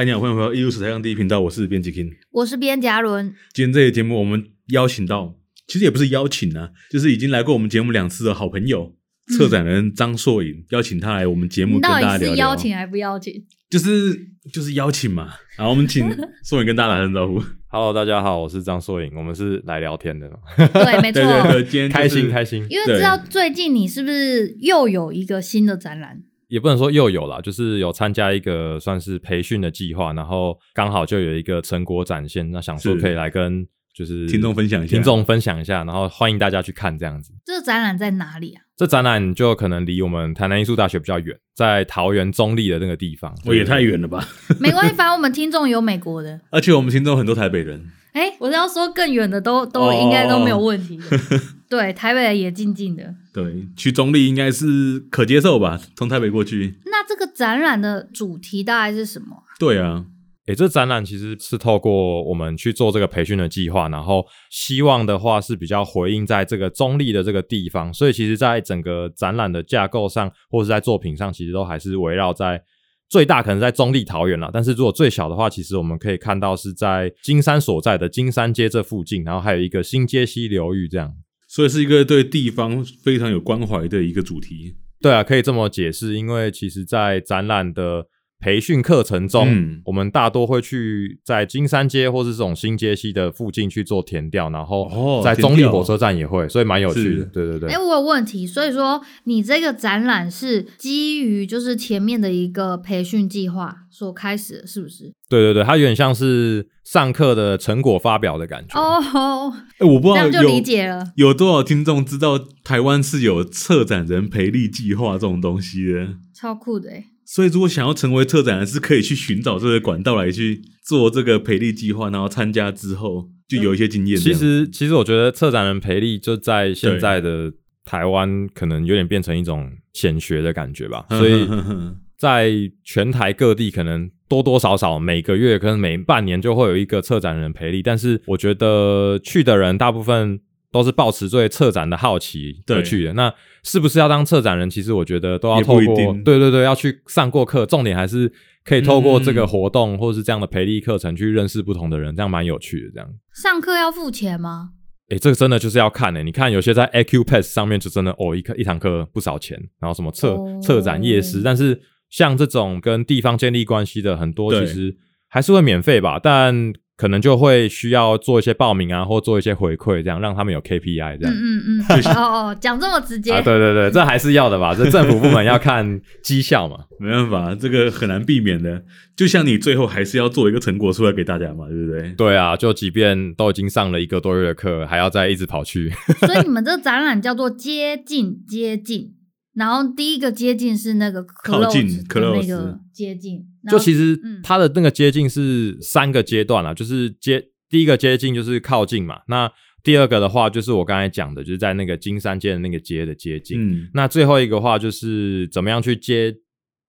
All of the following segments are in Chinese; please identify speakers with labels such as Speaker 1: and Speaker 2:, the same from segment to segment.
Speaker 1: 嗨，你好，欢迎回到艺术史台上第一频道，我是编辑 King，
Speaker 2: 我是编辑阿伦。
Speaker 1: 今天这个节目我们邀请到，其实也不是邀请啊，就是已经来过我们节目两次的好朋友，嗯、策展人张硕颖，邀请他来我们节目跟大家聊聊。
Speaker 2: 到底是邀请还不邀请？
Speaker 1: 就是就是邀请嘛。然后我们请硕颖跟大家打声招呼。
Speaker 3: Hello，大家好，我是张硕颖，我们是来聊天的。
Speaker 2: 对，没错，
Speaker 1: 对对对，今天、就是、
Speaker 3: 开心开心。
Speaker 2: 因为知道最近你是不是又有一个新的展览？
Speaker 3: 也不能说又有啦，就是有参加一个算是培训的计划，然后刚好就有一个成果展现，那想说可以来跟就是
Speaker 1: 听众分享一下，
Speaker 3: 听众分享一下，然后欢迎大家去看这样子。
Speaker 2: 这个展览在哪里啊？
Speaker 3: 这展览就可能离我们台南艺术大学比较远，在桃园中立的那个地方。
Speaker 1: 我也太远了吧？
Speaker 2: 没关系，反正我们听众有美国的，
Speaker 1: 而且我们听众很多台北人。
Speaker 2: 哎、欸，我是要说更远的都都应该都没有问题的。Oh. 对，台北也近近的。
Speaker 1: 对，去中立应该是可接受吧？从台北过去。
Speaker 2: 那这个展览的主题大概是什么？
Speaker 1: 对啊，
Speaker 3: 哎、欸，这展览其实是透过我们去做这个培训的计划，然后希望的话是比较回应在这个中立的这个地方，所以其实在整个展览的架构上，或是在作品上，其实都还是围绕在。最大可能在中立桃园了，但是如果最小的话，其实我们可以看到是在金山所在的金山街这附近，然后还有一个新街溪流域这样，
Speaker 1: 所以是一个对地方非常有关怀的一个主题。
Speaker 3: 对啊，可以这么解释，因为其实在展览的。培训课程中，嗯，我们大多会去在金山街或是这种新街西的附近去做填调，然后在中立火车站也会，所以蛮有趣的。对对对。哎、
Speaker 2: 欸，我有问题，所以说你这个展览是基于就是前面的一个培训计划所开始的，是不是？
Speaker 3: 对对对，它有点像是上课的成果发表的感觉。
Speaker 2: 哦，
Speaker 1: 哎，我不知道
Speaker 2: 这样就理解了。
Speaker 1: 有，有多少听众知道台湾是有策展人培力计划这种东西的？
Speaker 2: 超酷的哎！
Speaker 1: 所以，如果想要成为策展人，是可以去寻找这个管道来去做这个培力计划，然后参加之后就有一些经验。
Speaker 3: 其实，其实我觉得策展人培力就在现在的台湾，可能有点变成一种显学的感觉吧。所以，在全台各地，可能多多少少每个月，可能每半年就会有一个策展人培力。但是，我觉得去的人大部分。都是抱持对策展的好奇而去的。那是不是要当策展人？其实我觉得都要透过，对对对，要去上过课。重点还是可以透过这个活动，或是这样的培力课程去认识不同的人，这样蛮有趣的。这样
Speaker 2: 上课要付钱吗？
Speaker 3: 诶、欸，这个真的就是要看诶、欸。你看有些在 Acupass 上面就真的哦，一课一堂课不少钱，然后什么策策、oh. 展夜市，但是像这种跟地方建立关系的很多，其实还是会免费吧，但。可能就会需要做一些报名啊，或做一些回馈，这样让他们有 KPI 这样。
Speaker 2: 嗯嗯嗯。哦哦，讲这么直接。
Speaker 3: 啊，对对对，这还是要的吧？这政府部门要看绩效嘛，
Speaker 1: 没办法，这个很难避免的。就像你最后还是要做一个成果出来给大家嘛，对不对？
Speaker 3: 对啊，就即便都已经上了一个多月的课，还要再一直跑去。
Speaker 2: 所以你们这个展览叫做接近接近，然后第一个接近是那个靠近的那个接近。
Speaker 3: 就其实它的那个接近是三个阶段啦，就是接第一个接近就是靠近嘛，那第二个的话就是我刚才讲的，就是在那个金山街的那个街的接近，嗯，那最后一个的话就是怎么样去接，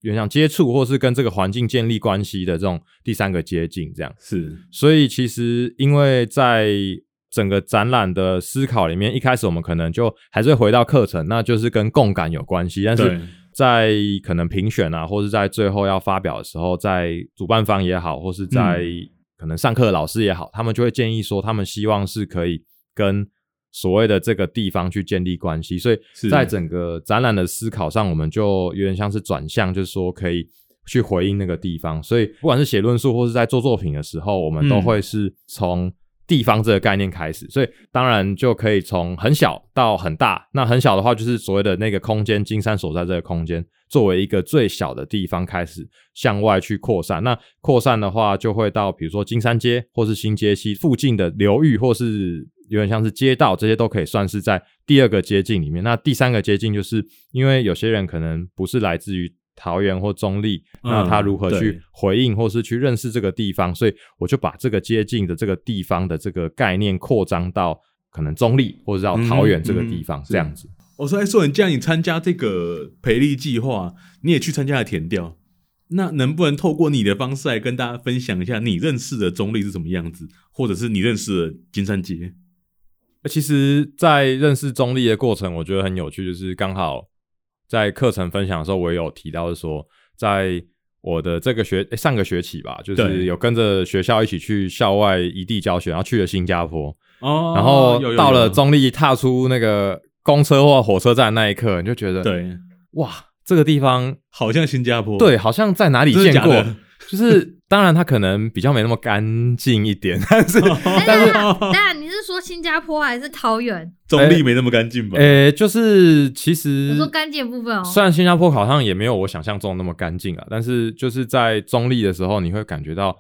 Speaker 3: 原想接触或是跟这个环境建立关系的这种第三个接近，这样。
Speaker 1: 是，所
Speaker 3: 以其实因为在整个展览的思考里面，一开始我们可能就还是会回到课程，那就是跟共感有关系，但是。在可能评选啊，或是在最后要发表的时候，在主办方也好，或是在可能上课的老师也好，他们就会建议说，他们希望是可以跟所谓的这个地方去建立关系。所以在整个展览的思考上，我们就有点像是转向，就是说可以去回应那个地方。所以不管是写论述或是在做作品的时候，我们都会是从。地方这个概念开始，所以当然就可以从很小到很大。那很小的话，就是所谓的那个空间，金山所在这个空间，作为一个最小的地方开始向外去扩散。那扩散的话，就会到比如说金山街或是新街西附近的流域，或是有点像是街道，这些都可以算是在第二个接近里面。那第三个接近，就是因为有些人可能不是来自于。桃园或中坜，那他如何去回应或是去认识这个地方？嗯、所以我就把这个接近的这个地方的这个概念扩张到可能中立或者到桃园这个地方，这样子。
Speaker 1: 我说，哎，硕影，既然你参加这个培力计划，你也去参加了田调，那能不能透过你的方式来跟大家分享一下你认识的中立是什么样子，或者是你认识的金山街？
Speaker 3: 其实，在认识中立的过程，我觉得很有趣，就是刚好。在课程分享的时候，我也有提到说，在我的这个学上个学期吧，就是有跟着学校一起去校外异地教学，然后去了新加坡。哦，然后到了中立，踏出那个公车或火车站那一刻，你就觉得，
Speaker 1: 对，
Speaker 3: 哇，这个地方
Speaker 1: 好像新加坡，
Speaker 3: 对，好像在哪里见过，就是。当然，它可能比较没那么干净一点，但是，但是，
Speaker 2: 但你是说新加坡还是桃园？
Speaker 1: 中立没那么干净吧？
Speaker 3: 诶、欸欸，就是其实
Speaker 2: 我说干净的部分哦。
Speaker 3: 虽然新加坡好像也没有我想象中那么干净啊，但是就是在中立的时候，你会感觉到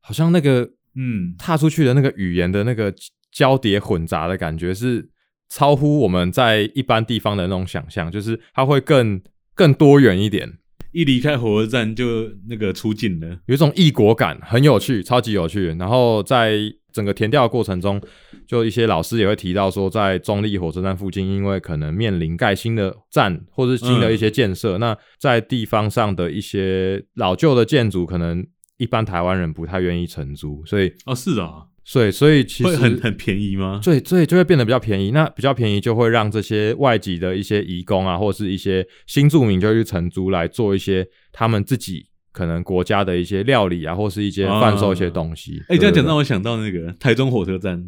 Speaker 3: 好像那个嗯，踏出去的那个语言的那个交叠混杂的感觉，是超乎我们在一般地方的那种想象，就是它会更更多元一点。
Speaker 1: 一离开火车站就那个出境了，
Speaker 3: 有一种异国感，很有趣，超级有趣。然后在整个填调的过程中，就一些老师也会提到说，在中立火车站附近，因为可能面临盖新的站或是新的一些建设，嗯，那在地方上的一些老旧的建筑，可能一般台湾人不太愿意承租，所以
Speaker 1: 哦，是啊。
Speaker 3: 所以，所以其实
Speaker 1: 会很很便宜吗？
Speaker 3: 对，所以就会变得比较便宜。那比较便宜，就会让这些外籍的一些移工啊，或者是一些新住民，就去承租来做一些他们自己可能国家的一些料理啊，或是一些贩售一些东西。哎、
Speaker 1: 啊，欸、这样讲让我想到那个台中火车站。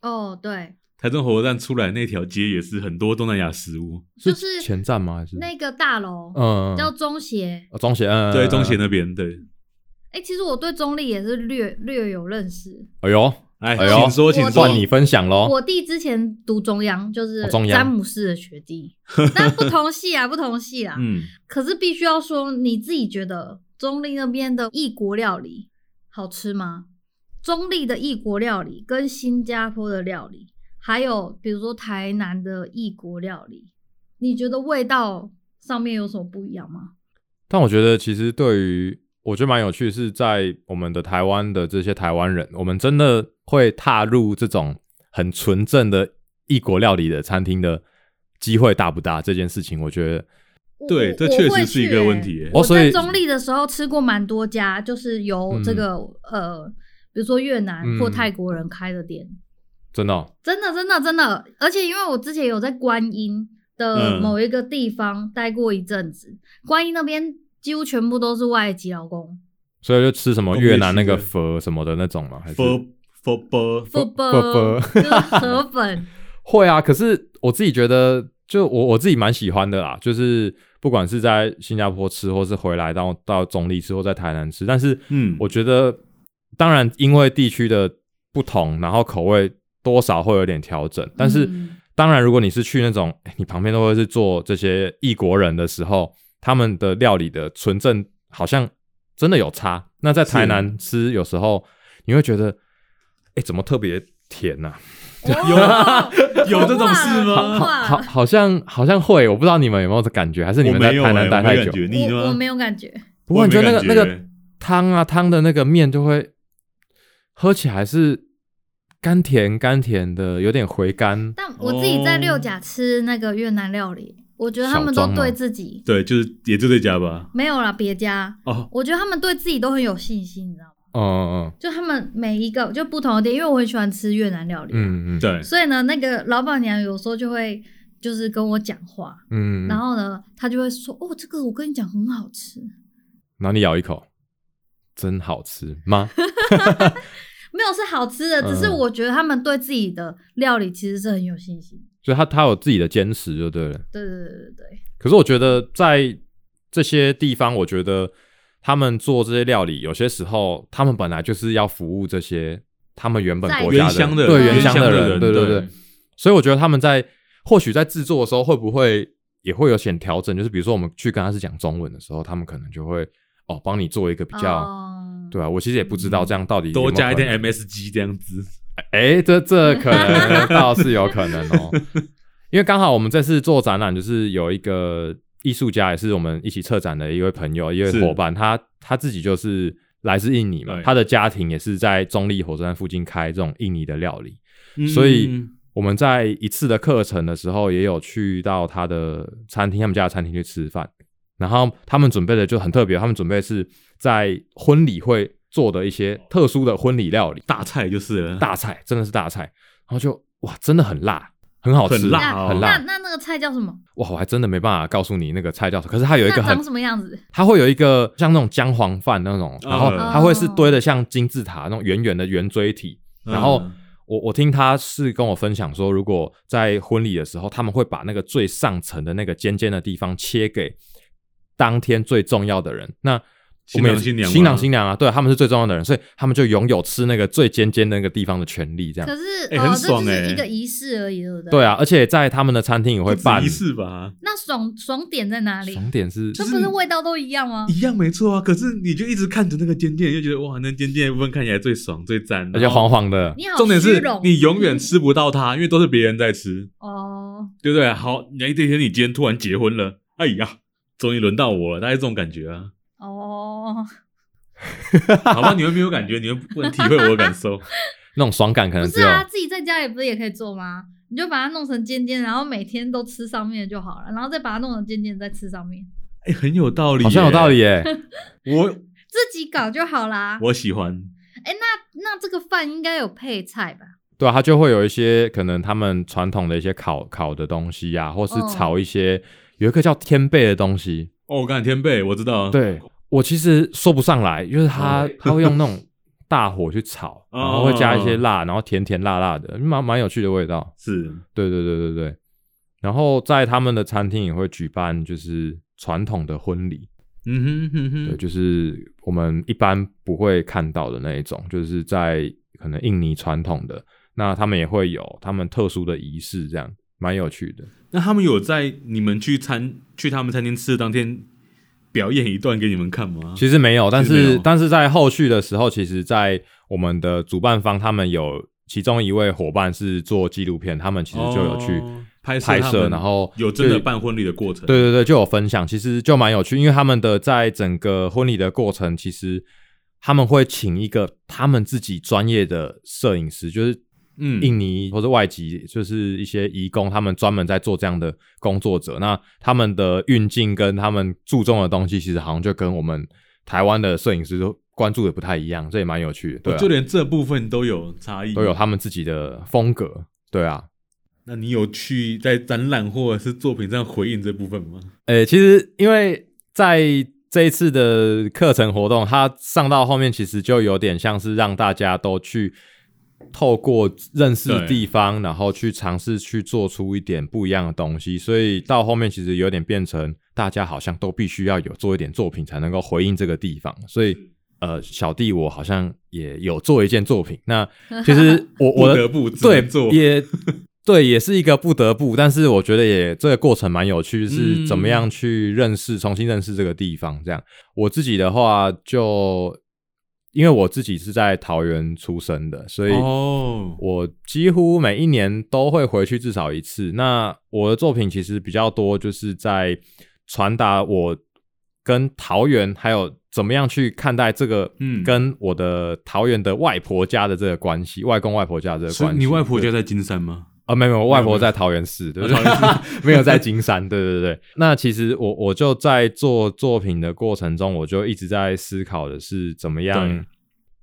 Speaker 2: 哦，对，
Speaker 1: 台中火车站出来那条街也是很多东南亚食物，
Speaker 2: 就是
Speaker 3: 前站吗？还是
Speaker 2: 那个大楼？嗯，叫中协。
Speaker 3: 哦，中协，嗯，
Speaker 1: 对，中协那边，对。
Speaker 2: 哎、欸，其实我对中立也是略略有认识。
Speaker 3: 哎呦，
Speaker 1: 哎，请说，请说，
Speaker 3: 你分享喽。
Speaker 2: 我弟之前读中央，就是詹姆斯的学弟，但不同系啊，不同系啊。嗯。可是必须要说，你自己觉得中立那边的异国料理好吃吗？中立的异国料理跟新加坡的料理，还有比如说台南的异国料理，你觉得味道上面有什么不一样吗？
Speaker 3: 但我觉得，其实对于我觉得蛮有趣，是在我们的台湾的这些台湾人，我们真的会踏入这种很纯正的异国料理的餐厅的机会大不大？这件事情，我觉得
Speaker 1: 对，这确实是一个问题。
Speaker 2: 我在中立的时候吃过蛮多家，就是由这个、嗯、呃，比如说越南或泰国人开的店，
Speaker 3: 真的、哦，
Speaker 2: 真的，真的，真的。而且因为我之前有在观音的某一个地方待过一阵子，嗯、观音那边。几乎全部都是外籍劳工，
Speaker 3: 所以就吃什么越南那个佛什么的那种嘛，还是
Speaker 1: 粉粉粉
Speaker 2: 粉粉就是 河粉。
Speaker 3: 会啊，可是我自己觉得，就我我自己蛮喜欢的啦。就是不管是在新加坡吃，或是回来到到中坜吃，或在台南吃，但是嗯，我觉得当然因为地区的不同，然后口味多少会有点调整。但是、嗯、当然，如果你是去那种你旁边都会是做这些异国人的时候。他们的料理的纯正好像真的有差。那在台南吃，有时候你会觉得，哎、欸，怎么特别甜呐、啊？
Speaker 1: 有有这种事吗？
Speaker 3: 好，好，好像好像会，我不知道你们有没有这感觉，还是你们在台南待太久？
Speaker 2: 我我没有感觉。
Speaker 3: 不过你觉得那个那个汤啊，汤的那个面就会喝起来是甘甜甘甜的，有点回甘。
Speaker 2: 但我自己在六甲吃那个越南料理。我觉得他们都对自己，
Speaker 1: 对，就是也就这家吧，
Speaker 2: 没有啦，别家哦。我觉得他们对自己都很有信心，你知道吗？
Speaker 3: 嗯嗯嗯，
Speaker 2: 就他们每一个就不同的店，因为我很喜欢吃越南料理，
Speaker 3: 嗯嗯，对。
Speaker 2: 所以呢，那个老板娘有时候就会就是跟我讲话，嗯，然后呢，她就会说：“哦，这个我跟你讲很好吃。”
Speaker 3: 然后你咬一口，真好吃吗？
Speaker 2: 没有，是好吃的，只是我觉得他们对自己的料理其实是很有信心。
Speaker 3: 所以他他有自己的坚持就对了。
Speaker 2: 对对对对对。
Speaker 3: 可是我觉得在这些地方，我觉得他们做这些料理，有些时候他们本来就是要服务这些他们原本国家的，
Speaker 1: 的
Speaker 3: 对原乡的人，
Speaker 1: 对
Speaker 3: 对对。所以我觉得他们在或许在制作的时候，会不会也会有些调整？就是比如说我们去跟他是讲中文的时候，他们可能就会哦帮你做一个比较，哦、对啊，我其实也不知道这样到底有有
Speaker 1: 多加一点 MSG 这样子。
Speaker 3: 哎、欸，这这可能倒是有可能哦，因为刚好我们这次做展览，就是有一个艺术家，也是我们一起策展的一位朋友，一位伙伴，他他自己就是来自印尼嘛，他的家庭也是在中立火车站附近开这种印尼的料理，嗯、所以我们在一次的课程的时候，也有去到他的餐厅，他们家的餐厅去吃饭，然后他们准备的就很特别，他们准备是在婚礼会。做的一些特殊的婚礼料理，
Speaker 1: 大菜就是了，
Speaker 3: 大菜真的是大菜，然后就哇，真的很辣，很好吃，
Speaker 1: 很辣，哦，
Speaker 3: 很辣。
Speaker 2: 那那那个菜叫什么？
Speaker 3: 哇，我还真的没办法告诉你那个菜叫什么。可是它有一个很
Speaker 2: 长什么样子？
Speaker 3: 它会有一个像那种姜黄饭那种，然后它会是堆的像金字塔那种圆圆的圆锥体。然后我我听他是跟我分享说，如果在婚礼的时候，他们会把那个最上层的那个尖尖的地方切给当天最重要的人。那
Speaker 1: 新郎新娘，
Speaker 3: 新郎新娘啊，对，他们是最重要的人，所以他们就拥有吃那个最尖尖的那个地方的权利。这样，
Speaker 2: 可是，
Speaker 1: 欸、很爽哎、
Speaker 2: 欸，一个仪式而已，对不对？
Speaker 3: 对啊，而且在他们的餐厅也会办
Speaker 1: 仪式吧？
Speaker 2: 那爽爽点在哪里？
Speaker 3: 爽点是，
Speaker 2: 这不是味道都一样吗？
Speaker 1: 一样没错啊。可是你就一直看着那个尖尖，就觉得哇，那尖尖的部分看起来最爽最赞，
Speaker 3: 而且黄黄的。
Speaker 2: 你好，
Speaker 1: 重点是你永远吃不到它，因为都是别人在吃。
Speaker 2: 哦，
Speaker 1: 对不对？好，你一天你今天突然结婚了，哎呀，终于轮到我了，大概这种感觉啊。
Speaker 2: 哦。
Speaker 1: 好吧，你们没有感觉，你们不能体会我的感受。
Speaker 3: 那种爽感可能
Speaker 2: 不是啊，自己在家里不是也可以做吗？你就把它弄成尖尖，然后每天都吃上面就好了，然后再把它弄成尖尖，再吃上面。
Speaker 1: 哎、欸，很有道理，
Speaker 3: 好像有道理耶。
Speaker 1: 我
Speaker 2: 自己搞就好啦。
Speaker 1: 我喜欢。
Speaker 2: 哎、欸，那那这个饭应该有配菜吧？
Speaker 3: 对啊，它就会有一些可能他们传统的一些烤烤的东西呀、啊，或是炒一些、哦、有一个叫天贝的东西。
Speaker 1: 哦，我刚才天贝我知道。
Speaker 3: 对。我其实说不上来，就是他 他会用那种大火去炒，然后会加一些辣，然后甜甜辣辣的，蛮蛮有趣的味道。
Speaker 1: 是，
Speaker 3: 对对对对对。然后在他们的餐厅也会举办就是传统的婚礼，
Speaker 1: 嗯哼哼哼，
Speaker 3: 对，就是我们一般不会看到的那一种，就是在可能印尼传统的，那他们也会有他们特殊的仪式，这样蛮有趣的。
Speaker 1: 那他们有在你们去餐去他们餐厅吃的当天，表演一段给你们看吗？
Speaker 3: 其实没有，但是但是在后续的时候，其实，在我们的主办方，他们有其中一位伙伴是做纪录片，他们其实就有去拍摄，拍摄，然后
Speaker 1: 有真的办婚礼的过程。
Speaker 3: 对对对，就有分享，其实就蛮有趣，因为他们的在整个婚礼的过程，其实他们会请一个他们自己专业的摄影师，就是。嗯，印尼或者外籍，就是一些移工，他们专门在做这样的工作者。那他们的运镜跟他们注重的东西，其实好像就跟我们台湾的摄影师都关注的不太一样，这也蛮有趣的。对啊，
Speaker 1: 就连这部分都有差异，
Speaker 3: 都有他们自己的风格。对啊，
Speaker 1: 那你有去在展览或者是作品上回应这部分吗？
Speaker 3: 诶、欸，其实因为在这一次的课程活动，它上到后面其实就有点像是让大家都去。透过认识地方，然后去尝试去做出一点不一样的东西，所以到后面其实有点变成大家好像都必须要有做一点作品才能够回应这个地方。所以，呃，小弟我好像也有做一件作品。那其实我我
Speaker 1: 不得不对做
Speaker 3: 也对，也是一个不得不，但是我觉得也这个过程蛮有趣，是怎么样去认识、重新认识这个地方。这样我自己的话就。因为我自己是在桃园出生的，所以我几乎每一年都会回去至少一次。那我的作品其实比较多，就是在传达我跟桃园还有怎么样去看待这个，嗯，跟我的桃园的外婆家的这个关系，外公外婆家的这个
Speaker 1: 关系。你外婆家在金山吗？
Speaker 3: 啊，没有，外婆在桃园市，对不对？没有在金山，对对对。那其实我我就在做作品的过程中，我就一直在思考的是怎么样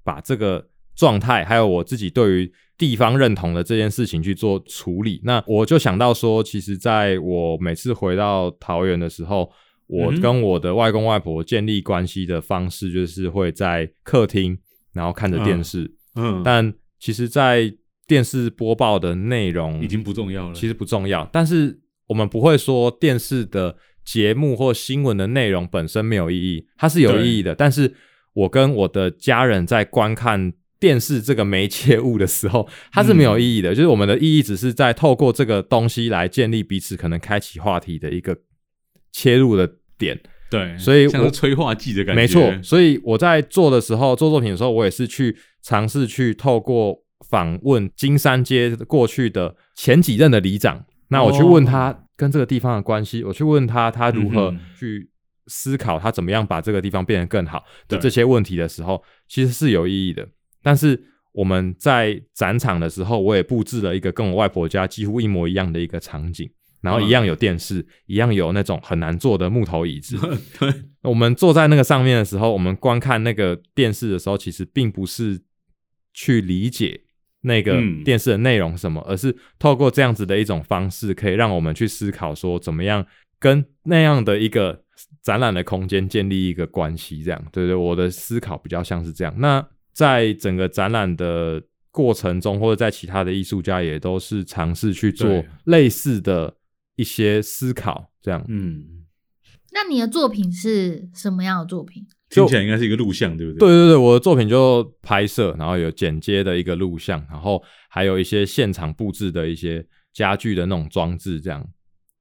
Speaker 3: 把这个状态，还有我自己对于地方认同的这件事情去做处理。那我就想到说，其实在我每次回到桃园的时候，我跟我的外公外婆建立关系的方式，就是会在客厅，然后看着电视。嗯，但其实，在电视播报的内容
Speaker 1: 已经不重要了，
Speaker 3: 其实不重要。但是我们不会说电视的节目或新闻的内容本身没有意义，它是有意义的。但是我跟我的家人在观看电视这个媒介物的时候，它是没有意义的。嗯、就是我们的意义只是在透过这个东西来建立彼此可能开启话题的一个切入的点。
Speaker 1: 对，
Speaker 3: 所以我
Speaker 1: 像催化剂的感觉。
Speaker 3: 没错，所以我在做的时候，做作品的时候，我也是去尝试去透过。访问金山街过去的前几任的里长，那我去问他跟这个地方的关系，我去问他他如何去思考他怎么样把这个地方变得更好的这些问题的时候，其实是有意义的。但是我们在展场的时候，我也布置了一个跟我外婆家几乎一模一样的一个场景，然后一样有电视，一样有那种很难坐的木头椅子。对，我们坐在那个上面的时候，我们观看那个电视的时候，其实并不是去理解。那个电视的内容什么，嗯、而是透过这样子的一种方式，可以让我们去思考说，怎么样跟那样的一个展览的空间建立一个关系。这样，对对，我的思考比较像是这样。那在整个展览的过程中，或者在其他的艺术家也都是尝试去做类似的一些思考。这样，
Speaker 1: 嗯。
Speaker 2: 那你的作品是什么样的作品？
Speaker 1: 听起来应该是一个录像，对不对？
Speaker 3: 对对对，我的作品就拍摄，然后有剪接的一个录像，然后还有一些现场布置的一些家具的那种装置，这样。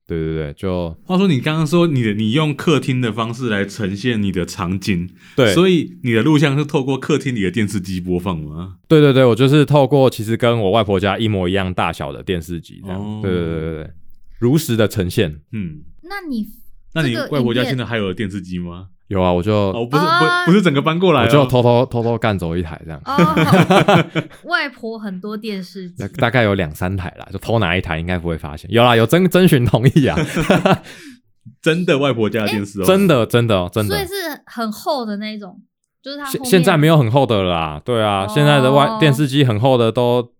Speaker 3: 对对对，就
Speaker 1: 话说你刚刚说你的你用客厅的方式来呈现你的场景，
Speaker 3: 对，
Speaker 1: 所以你的录像是透过客厅里的电视机播放吗？
Speaker 3: 对对对，我就是透过其实跟我外婆家一模一样大小的电视机这样。哦、对对对对对，如实的呈现。
Speaker 1: 嗯，
Speaker 2: 那你
Speaker 1: 那你外婆家现在还有电视机吗？
Speaker 3: 有啊，我就
Speaker 1: 哦，不是不不是整个搬过来，
Speaker 3: 我就偷偷偷偷干走一台这样。
Speaker 2: 哦，外婆很多电视机，
Speaker 3: 大概有两三台啦，就偷拿一台应该不会发现。有啦，有征征询同意啊，
Speaker 1: 真的外婆家的电视哦，
Speaker 3: 真的真的真的，
Speaker 2: 所以是很厚的那种，就是它
Speaker 3: 现现在没有很厚的啦，对啊，现在的外电视机很厚的都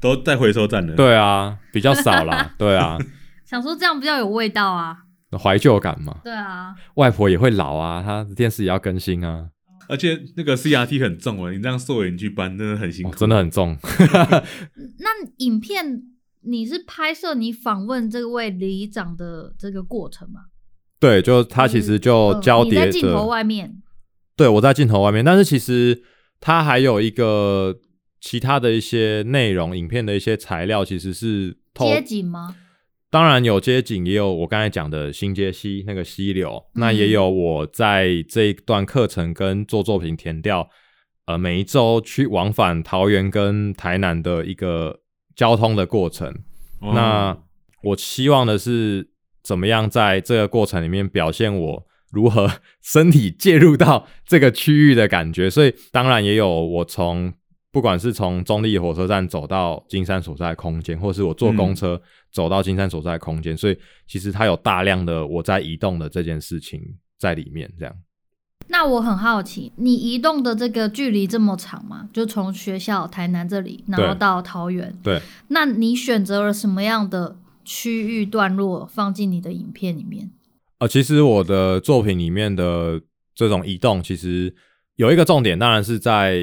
Speaker 1: 都在回收站了，
Speaker 3: 对啊，比较少啦，对啊，
Speaker 2: 想说这样比较有味道啊。
Speaker 3: 怀旧感嘛，
Speaker 2: 对啊，
Speaker 3: 外婆也会老啊，她电视也要更新啊，
Speaker 1: 而且那个 CRT 很重啊，你这样缩影去搬真的很辛苦，
Speaker 3: 哦，真的很重。
Speaker 2: 那影片你是拍摄你访问这位里长的这个过程吗？
Speaker 3: 对，就他其实就交叠着，
Speaker 2: 你在镜头外面，
Speaker 3: 对，我在镜头外面，但是其实他还有一个其他的一些内容，影片的一些材料其实是
Speaker 2: 街景吗？
Speaker 3: 当然有街景，也有我刚才讲的新街溪那个溪流，嗯、那也有我在这一段课程跟做作品填调，呃，每一周去往返桃园跟台南的一个交通的过程。哦、那我希望的是怎么样在这个过程里面表现我如何 身体介入到这个区域的感觉，所以当然也有我从。不管是从中立火车站走到金山所在的空间，或是我坐公车走到金山所在的空间，嗯、所以其实它有大量的我在移动的这件事情在里面。这样，
Speaker 2: 那我很好奇，你移动的这个距离这么长吗？就从学校台南这里，然后到桃园。
Speaker 3: 对，
Speaker 2: 那你选择了什么样的区域段落放进你的影片里面？
Speaker 3: 呃，其实我的作品里面的这种移动，其实有一个重点，当然是在。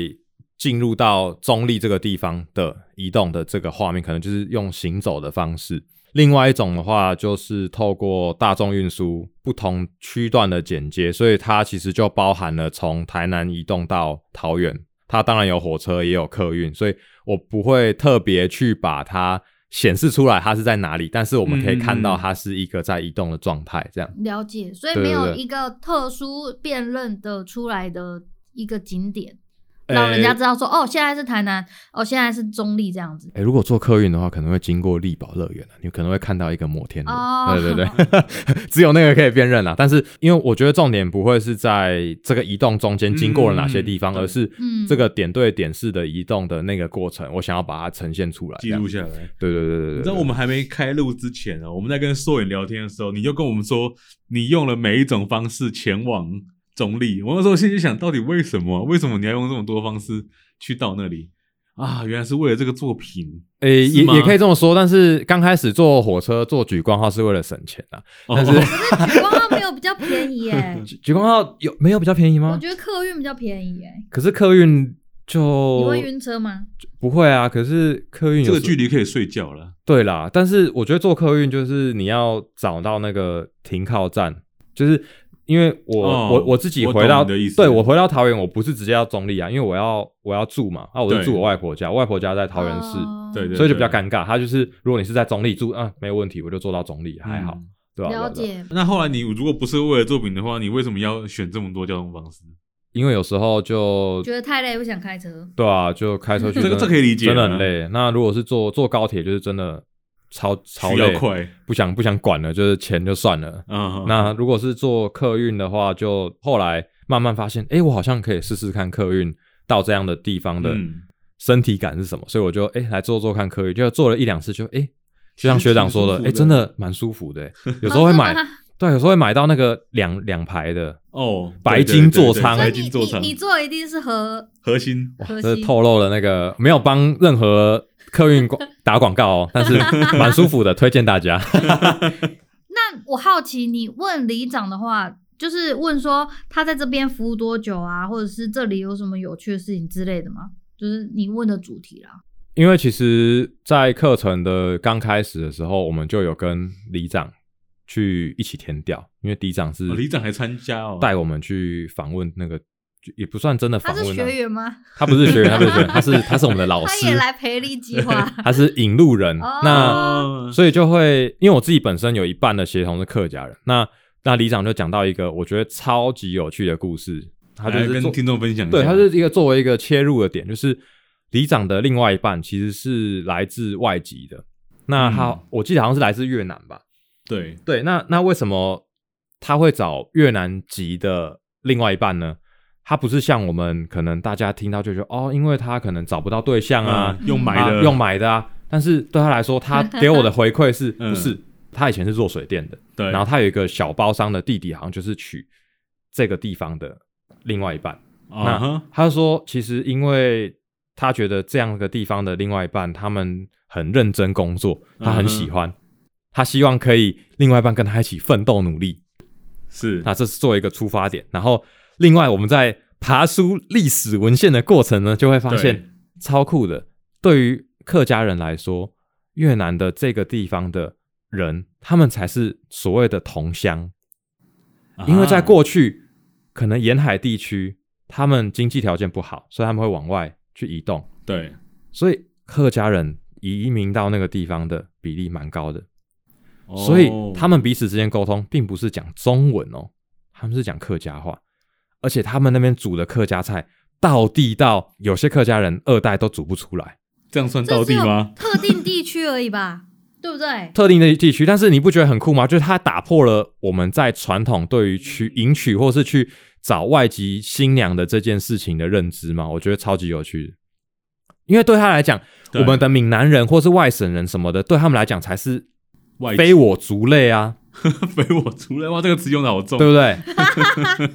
Speaker 3: 进入到中立这个地方的移动的这个画面，可能就是用行走的方式。另外一种的话，就是透过大众运输不同区段的剪接，所以它其实就包含了从台南移动到桃园。它当然有火车，也有客运，所以我不会特别去把它显示出来，它是在哪里。但是我们可以看到，它是一个在移动的状态。这样。
Speaker 2: 嗯，了解，所以没有一个特殊辨认的出来的一个景点。让人家知道说，哦，现在是台南，哦，现在是中立这样子。
Speaker 3: 哎，如果坐客运的话，可能会经过力宝乐园，你可能会看到一个摩天轮。
Speaker 2: 哦，
Speaker 3: 对对对 只有那个可以辨认啦。但是，因为我觉得重点不会是在这个移动中间经过了哪些地方，而是这个点对点式的移动的那个过程，我想要把它呈现出来，
Speaker 1: 记录下来。
Speaker 3: 对对对对对。
Speaker 1: 你知道我们还没开录之前啊，我们在跟硕影聊天的时候，你就跟我们说，你用了每一种方式前往。中立，我那时候心里想到底为什么？为什么你要用这么多方式去到那里啊？原来是为了这个作品。诶、欸，也
Speaker 3: 也可以这么说。但是刚开始坐火车坐莒光号是为了省钱啊。但是，
Speaker 2: 可是莒光号没有比较便宜耶。
Speaker 3: 莒光号有没有比较便宜吗？
Speaker 2: 我觉得客运比较便宜耶。
Speaker 3: 可是客运就
Speaker 2: 你会晕车吗？
Speaker 3: 不会啊。可是客运
Speaker 1: 这个距离可以睡觉了。
Speaker 3: 对啦，但是我觉得坐客运就是你要找到那个停靠站，就是。因为我、哦、我我自己回到，我对我回到桃园，我不是直接要中立啊，因为我要我要住嘛，啊，我就住我外婆家，对外婆家在桃园市，对、哦，所以就比较尴尬。他就是如果你是在中立住，啊，没有问题，我就坐到中立还好，嗯、对吧？
Speaker 2: 了解。
Speaker 1: 那后来你如果不是为了作品的话，你为什么要选这么多交通方式？
Speaker 3: 因为有时候就
Speaker 2: 觉得太累，不想开车。
Speaker 3: 对啊，就开车去，
Speaker 1: 这个这可以理解，
Speaker 3: 真的很累。那如果是坐坐高铁，就是真的。超超累，
Speaker 1: 快。
Speaker 3: 不想不想管了，就是钱就算了。
Speaker 1: 嗯，
Speaker 3: 那如果是做客运的话，就后来慢慢发现，哎、欸，我好像可以试试看客运到这样的地方的身体感是什么，嗯、所以我就哎、欸、来做做看客运，就做了一两次就，就、欸、哎，就像学长说的，哎、欸，真的蛮舒服的。有时候会买，对，有时候会买到那个两两排的
Speaker 1: 哦，
Speaker 3: 白金座舱，
Speaker 1: 白金座舱，
Speaker 2: 你坐一定是核
Speaker 1: 核心，
Speaker 3: 这透露了那个没有帮任何客运广打广告哦，但是 蛮舒服的，推荐大家。
Speaker 2: 那我好奇，你问里长的话。就是问说他在这边服务多久啊，或者是这里有什么有趣的事情之类的吗？就是你问的主题啦。
Speaker 3: 因为其实，在课程的刚开始的时候，我们就有跟里长去一起填调，因为里长是
Speaker 1: 里长还参加哦，
Speaker 3: 带我们去访问那个，也不算真的访问。
Speaker 2: 他是学员吗？
Speaker 3: 他不是学员，他不是学员，他是他是我们的老师。
Speaker 2: 他也来培力计划，
Speaker 3: 他是引路人。哦、那所以就会，因为我自己本身有一半的协同是客家人，那。那里长就讲到一个我觉得超级有趣的故事，他就是
Speaker 1: 跟听众分享一下。
Speaker 3: 对，他是一个作为一个切入的点，就是里长的另外一半其实是来自外籍的。那他、嗯、我记得好像是来自越南吧？
Speaker 1: 对
Speaker 3: 对，那那为什么他会找越南籍的另外一半呢？他不是像我们可能大家听到就说哦，因为他可能找不到对象啊，嗯、
Speaker 1: 用买的、
Speaker 3: 啊、用买的啊。但是对他来说，他给我的回馈是 不是？嗯他以前是做水电的，
Speaker 1: 对，
Speaker 3: 然后他有一个小包商的弟弟，好像就是娶这个地方的另外一半。Uh-huh. 那他说，其实因为他觉得这样的地方的另外一半，他们很认真工作，他很喜欢，Uh-huh. 他希望可以另外一半跟他一起奋斗努力。
Speaker 1: 是，
Speaker 3: 那这是作为一个出发点。然后，另外我们在爬书历史文献的过程呢，就会发现超酷的。对于客家人来说，越南的这个地方的。人，他们才是所谓的同乡，因为在过去，可能沿海地区他们经济条件不好，所以他们会往外去移动。
Speaker 1: 对，
Speaker 3: 所以客家人移民到那个地方的比例蛮高的，所以他们彼此之间沟通并不是讲中文哦，他们是讲客家话，而且他们那边煮的客家菜道地到，有些客家人二代都煮不出来，
Speaker 1: 这样算道地吗？
Speaker 2: 特定地区而已吧。对不对？
Speaker 3: 特定的地区，但是你不觉得很酷吗？就是他打破了我们在传统对于去迎娶或是去找外籍新娘的这件事情的认知吗？我觉得超级有趣的，因为对他来讲，我们的闽南人或是外省人什么的，对他们来讲才是非我族类啊，
Speaker 1: 非我族类哇，这个词用的好重，
Speaker 3: 对不对？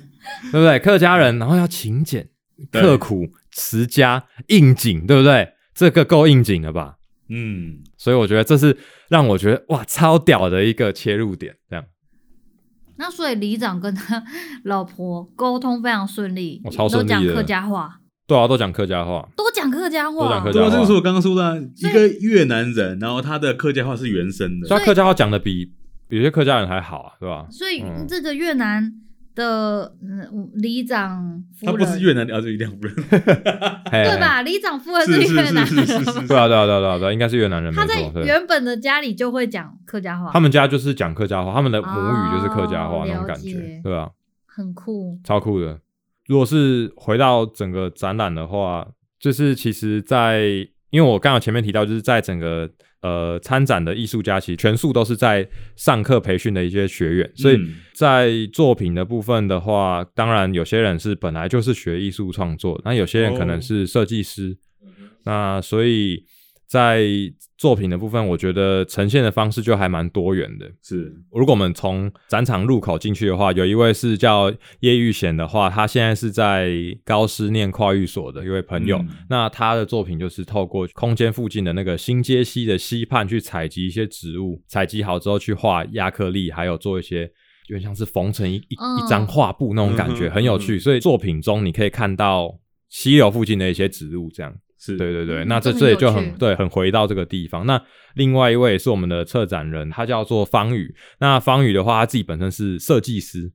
Speaker 3: 对不对？客家人，然后要勤俭、刻苦、持家、应景，对不对？这个够应景了吧？
Speaker 1: 嗯，
Speaker 3: 所以我觉得这是让我觉得哇超屌的一个切入点，这样。
Speaker 2: 那所以里长跟他老婆沟通非常顺利，
Speaker 3: 我超顺利的，
Speaker 2: 都讲客家话。
Speaker 3: 对啊，都讲客家话，
Speaker 2: 都讲客家话，
Speaker 3: 都讲客家话。
Speaker 1: 这个是我刚刚说的，一个越南人，然后他的客家话是原生的，
Speaker 3: 所以他客家话讲的比有些客家人还好啊，对吧？
Speaker 2: 所以这个越南。的嗯，里长夫人，
Speaker 1: 他不是越南的，而是里长夫人，
Speaker 2: 对吧？里长夫人是越南人，
Speaker 3: 对啊，对啊，对啊，对啊，对应该是越南人。
Speaker 2: 他在原本的家里就会讲客家话，
Speaker 3: 他们家就是讲客家话，他们的母语就是客家话那种感觉，对吧？
Speaker 2: 很酷，
Speaker 3: 超酷的。如果是回到整个展览的话，就是其实，在因为我刚刚前面提到，就是在整个。呃，参展的艺术家其实全数都是在上课培训的一些学员，所以在作品的部分的话，嗯、当然有些人是本来就是学艺术创作，那有些人可能是设计师，哦、那所以。在作品的部分，我觉得呈现的方式就还蛮多元的。
Speaker 1: 是，
Speaker 3: 如果我们从展场入口进去的话，有一位是叫叶玉贤的话，他现在是在高师念跨域所的一位朋友。嗯、那他的作品就是透过空间附近的那个新街溪的溪畔去采集一些植物，采集好之后去画亚克力，还有做一些有点像是缝成一一一张画布那种感觉，很有趣。所以作品中你可以看到溪流附近的一些植物，这样。是对对对，嗯、那这这也就很对，很回到这个地方。那另外一位是我们的策展人，他叫做方宇。那方宇的话，他自己本身是设计师，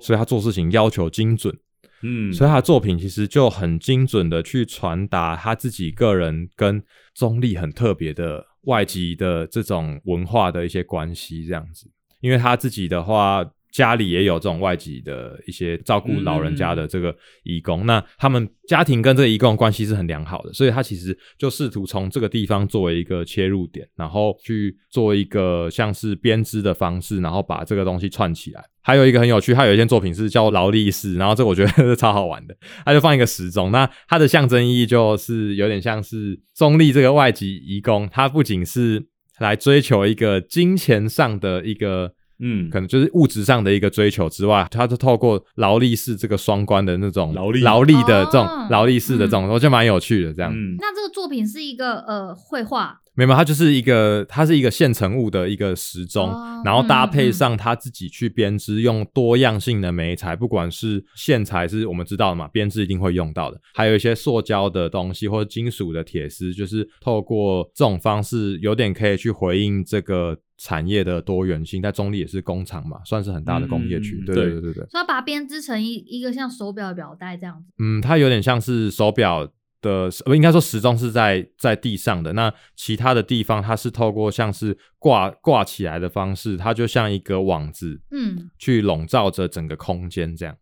Speaker 3: 所以他做事情要求精准。嗯，所以他的作品其实就很精准的去传达他自己个人跟中立很特别的外籍的这种文化的一些关系，这样子。因为他自己的话。家里也有这种外籍的一些照顾老人家的这个义工，嗯、那他们家庭跟这个义工关系是很良好的，所以他其实就试图从这个地方作为一个切入点，然后去做一个像是编织的方式，然后把这个东西串起来。还有一个很有趣，他有一件作品是叫劳力士，然后这个我觉得是超好玩的，他就放一个时钟，那它的象征意义就是有点像是中立这个外籍义工，他不仅是来追求一个金钱上的一个。嗯，可能就是物质上的一个追求之外，他是透过劳力士这个双关的那种劳力劳力的这种劳力士的这种，我觉得蛮有趣的这样。
Speaker 2: 嗯，那这个作品是一个呃绘画。
Speaker 3: 没有，它就是一个，它是一个现成物的一个时钟，哦、然后搭配上他自己去编织，嗯、用多样性的媒材，不管是线材是我们知道的嘛，编织一定会用到的，还有一些塑胶的东西或者金属的铁丝，就是透过这种方式，有点可以去回应这个产业的多元性。在中立也是工厂嘛，算是很大的工业区，嗯、对对对对对。
Speaker 2: 所以把它编织成一一个像手表的表带这样子。
Speaker 3: 嗯，它有点像是手表。的不应该说时钟是在在地上的，那其他的地方它是透过像是挂挂起来的方式，它就像一个网子，嗯，去笼罩着整个空间这样。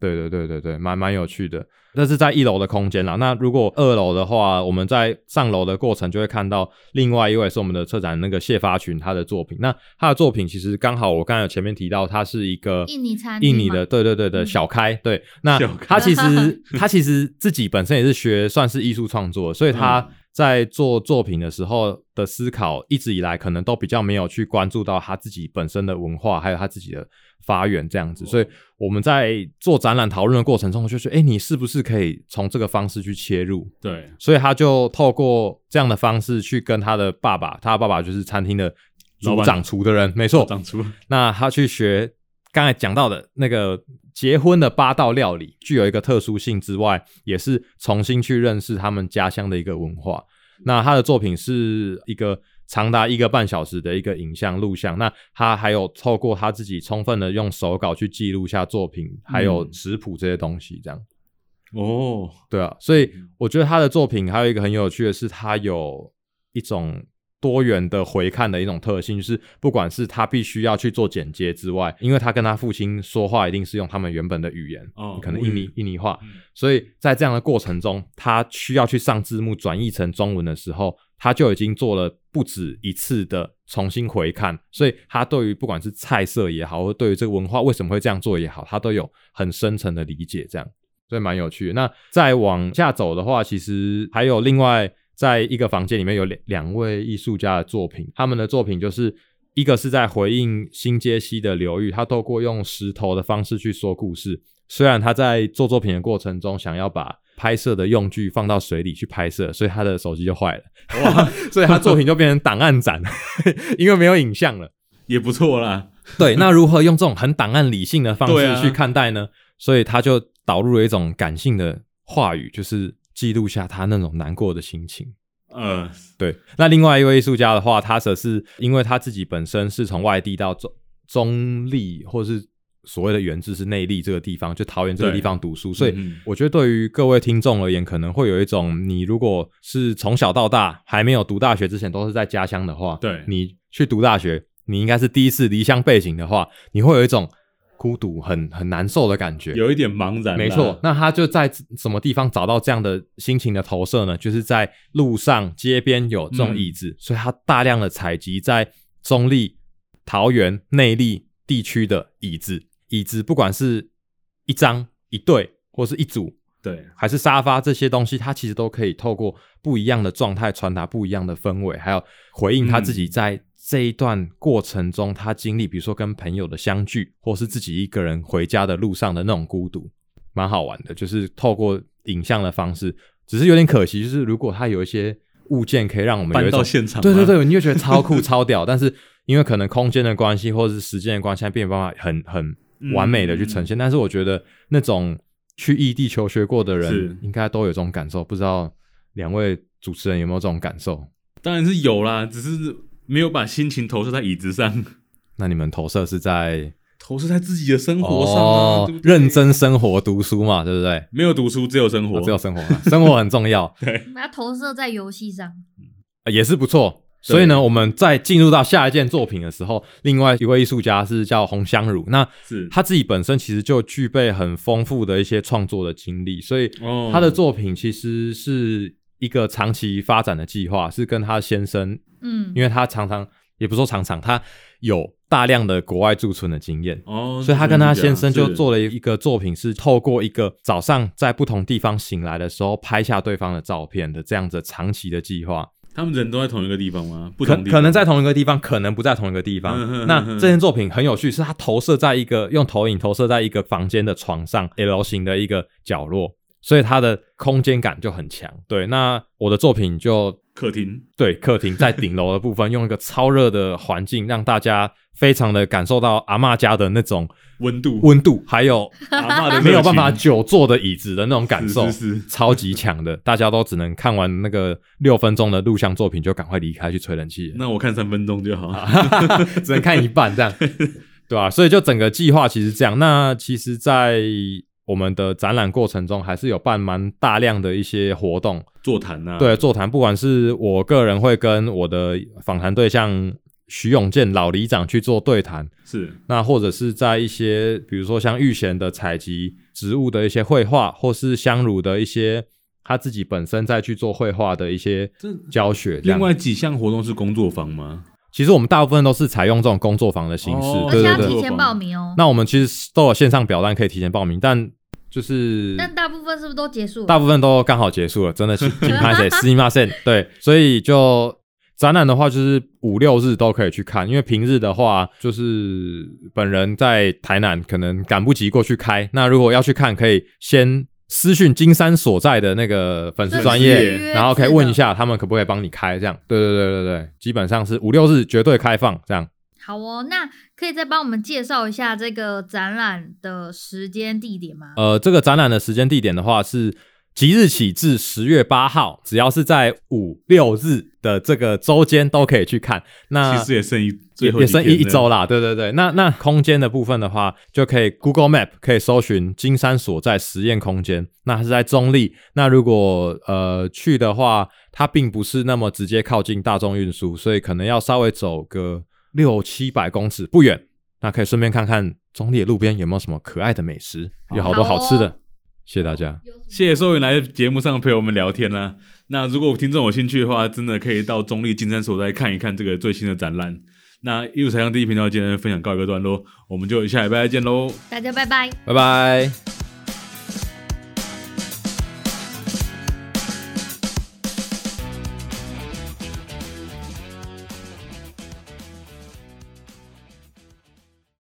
Speaker 3: 对对对对对，蛮蛮有趣的。那是在一楼的空间啦。那如果二楼的话，我们在上楼的过程就会看到另外一位是我们的策展那个谢发群他的作品。那他的作品其实刚好我刚才有前面提到，他是一个
Speaker 2: 印尼餐
Speaker 3: 印尼的，对对对的小开。嗯、对，那他其实 他其实自己本身也是学算是艺术创作，所以他在做作品的时候的思考，一直以来可能都比较没有去关注到他自己本身的文化，还有他自己的。发源这样子，所以我们在做展览讨论的过程中，就是，哎，你是不是可以从这个方式去切入？
Speaker 1: 对，
Speaker 3: 所以他就透过这样的方式去跟他的爸爸，他的爸爸就是餐厅的主掌厨的人，没错，掌厨。那他去学刚才讲到的那个结婚的八道料理，具有一个特殊性之外，也是重新去认识他们家乡的一个文化。那他的作品是一个。长达一个半小时的一个影像录像，那他还有透过他自己充分的用手稿去记录下作品，还有食谱这些东西，这样。
Speaker 1: 哦，
Speaker 3: 对啊，所以我觉得他的作品还有一个很有趣的是，他有一种多元的回看的一种特性，就是不管是他必须要去做剪接之外，因为他跟他父亲说话一定是用他们原本的语言，哦，可能印尼印尼话，所以在这样的过程中，他需要去上字幕转译成中文的时候。他就已经做了不止一次的重新回看，所以他对于不管是菜色也好，或对于这个文化为什么会这样做也好，他都有很深层的理解，这样，所以蛮有趣的。那再往下走的话，其实还有另外在一个房间里面有两两位艺术家的作品，他们的作品就是一个是在回应新街西的流域，他透过用石头的方式去说故事。虽然他在做作品的过程中想要把拍摄的用具放到水里去拍摄，所以他的手机就坏了，哇！所以他作品就变成档案展，因为没有影像了，
Speaker 1: 也不错啦。
Speaker 3: 对，那如何用这种很档案理性的方式去看待呢？啊、所以他就导入了一种感性的话语，就是记录下他那种难过的心情。嗯、呃，对。那另外一位艺术家的话，他则是因为他自己本身是从外地到中中立，或是。所谓的原自是内力这个地方，就桃园这个地方读书，所以我觉得对于各位听众而言，可能会有一种，你如果是从小到大还没有读大学之前都是在家乡的话，
Speaker 1: 对，
Speaker 3: 你去读大学，你应该是第一次离乡背井的话，你会有一种孤独、很很难受的感觉，
Speaker 1: 有一点茫然。
Speaker 3: 没错，那他就在什么地方找到这样的心情的投射呢？就是在路上、街边有这种椅子，嗯、所以他大量的采集在中立、桃园、内力地区的椅子。椅子不管是一张、一对，或是一组，
Speaker 1: 对，
Speaker 3: 还是沙发这些东西，它其实都可以透过不一样的状态传达不一样的氛围，还有回应他自己在这一段过程中他经历，比如说跟朋友的相聚，或是自己一个人回家的路上的那种孤独，蛮好玩的。就是透过影像的方式，只是有点可惜，就是如果他有一些物件可以让我们
Speaker 1: 搬到现场，
Speaker 3: 对对对，你就觉得超酷 超屌，但是因为可能空间的关系，或者是时间的关系，它并没有办法很很。完美的去呈现，嗯、但是我觉得那种去异地求学过的人应该都有这种感受，不知道两位主持人有没有这种感受？
Speaker 1: 当然是有啦，只是没有把心情投射在椅子上。
Speaker 3: 那你们投射是在
Speaker 1: 投射在自己的生活上啊，
Speaker 3: 哦、对对认真生活读书嘛，对不对？
Speaker 1: 没有读书，只有生活，
Speaker 3: 哦、只有生活，生活很重要。
Speaker 1: 对，
Speaker 2: 把它投射在游戏上，
Speaker 3: 也是不错。所以呢，我们在进入到下一件作品的时候，另外一位艺术家是叫洪香如，那是。他自己本身其实就具备很丰富的一些创作的经历，所以他的作品其实是一个长期发展的计划，是跟他先生，嗯，因为他常常也不说常常，他有大量的国外驻村的经验，哦，所以他跟他先生就做了一个作品，是透过一个早上在不同地方醒来的时候拍下对方的照片的这样子长期的计划。
Speaker 1: 他们人都在同一个地方吗？不
Speaker 3: 可可能在同一个地方，可能不在同一个地方。嗯、哼哼哼那这件作品很有趣，是它投射在一个用投影投射在一个房间的床上，L 型的一个角落，所以它的空间感就很强。对，那我的作品就
Speaker 1: 客厅，
Speaker 3: 对，客厅在顶楼的部分，用一个超热的环境，让大家非常的感受到阿嬷家的那种。
Speaker 1: 温度，
Speaker 3: 温度，还有阿嬷的 没有办法久坐的椅子的那种感受，
Speaker 1: 是是是
Speaker 3: 超级强的。大家都只能看完那个六分钟的录像作品，就赶快离开去吹冷气。
Speaker 1: 那我看三分钟就好，
Speaker 3: 只能看一半这样，对吧、啊？所以就整个计划其实这样。那其实，在我们的展览过程中，还是有办蛮大量的一些活动
Speaker 1: 座谈啊，
Speaker 3: 对，座谈。不管是我个人会跟我的访谈对象。徐永健老里长去做对谈，
Speaker 1: 是
Speaker 3: 那或者是在一些比如说像玉贤的采集植物的一些绘画，或是香茹的一些他自己本身再去做绘画的一些教学。
Speaker 1: 另外几项活动是工作坊吗？
Speaker 3: 其实我们大部分都是采用这种工作坊的形式，
Speaker 2: 哦、
Speaker 3: 对对
Speaker 2: 对。提前报名哦。
Speaker 3: 那我们其实都有线上表单可以提前报名，但就是
Speaker 2: 但大部分是不是都结束了？
Speaker 3: 大部分都刚好结束了，真的是 金拍谁私密马赛对，所以就。展览的话，就是五六日都可以去看，因为平日的话，就是本人在台南，可能赶不及过去开。那如果要去看，可以先私讯金山所在的那个粉丝专业，然后可以问一下他们可不可以帮你开，这样。对对对对对，基本上是五六日绝对开放，这样。
Speaker 2: 好哦，那可以再帮我们介绍一下这个展览的时间地点吗？
Speaker 3: 呃，这个展览的时间地点的话是。即日起至十月八号，只要是在五六日的这个周间都可以去看。那
Speaker 1: 其实也剩一
Speaker 3: 也也剩一一周啦，对对对。那那空间的部分的话，就可以 Google Map 可以搜寻金山所在实验空间，那它是在中立。那如果呃去的话，它并不是那么直接靠近大众运输，所以可能要稍微走个六七百公尺，不远。那可以顺便看看中立的路边有没有什么可爱的美食，有好多好吃的。谢谢大家，
Speaker 1: 谢谢收影来节目上陪我们聊天啦、啊。那如果听众有兴趣的话，真的可以到中立金山所再看一看这个最新的展览。那艺术财经第一频道今天分享告一个段落，我们就下礼拜再见喽，
Speaker 2: 大家拜拜，
Speaker 3: 拜拜。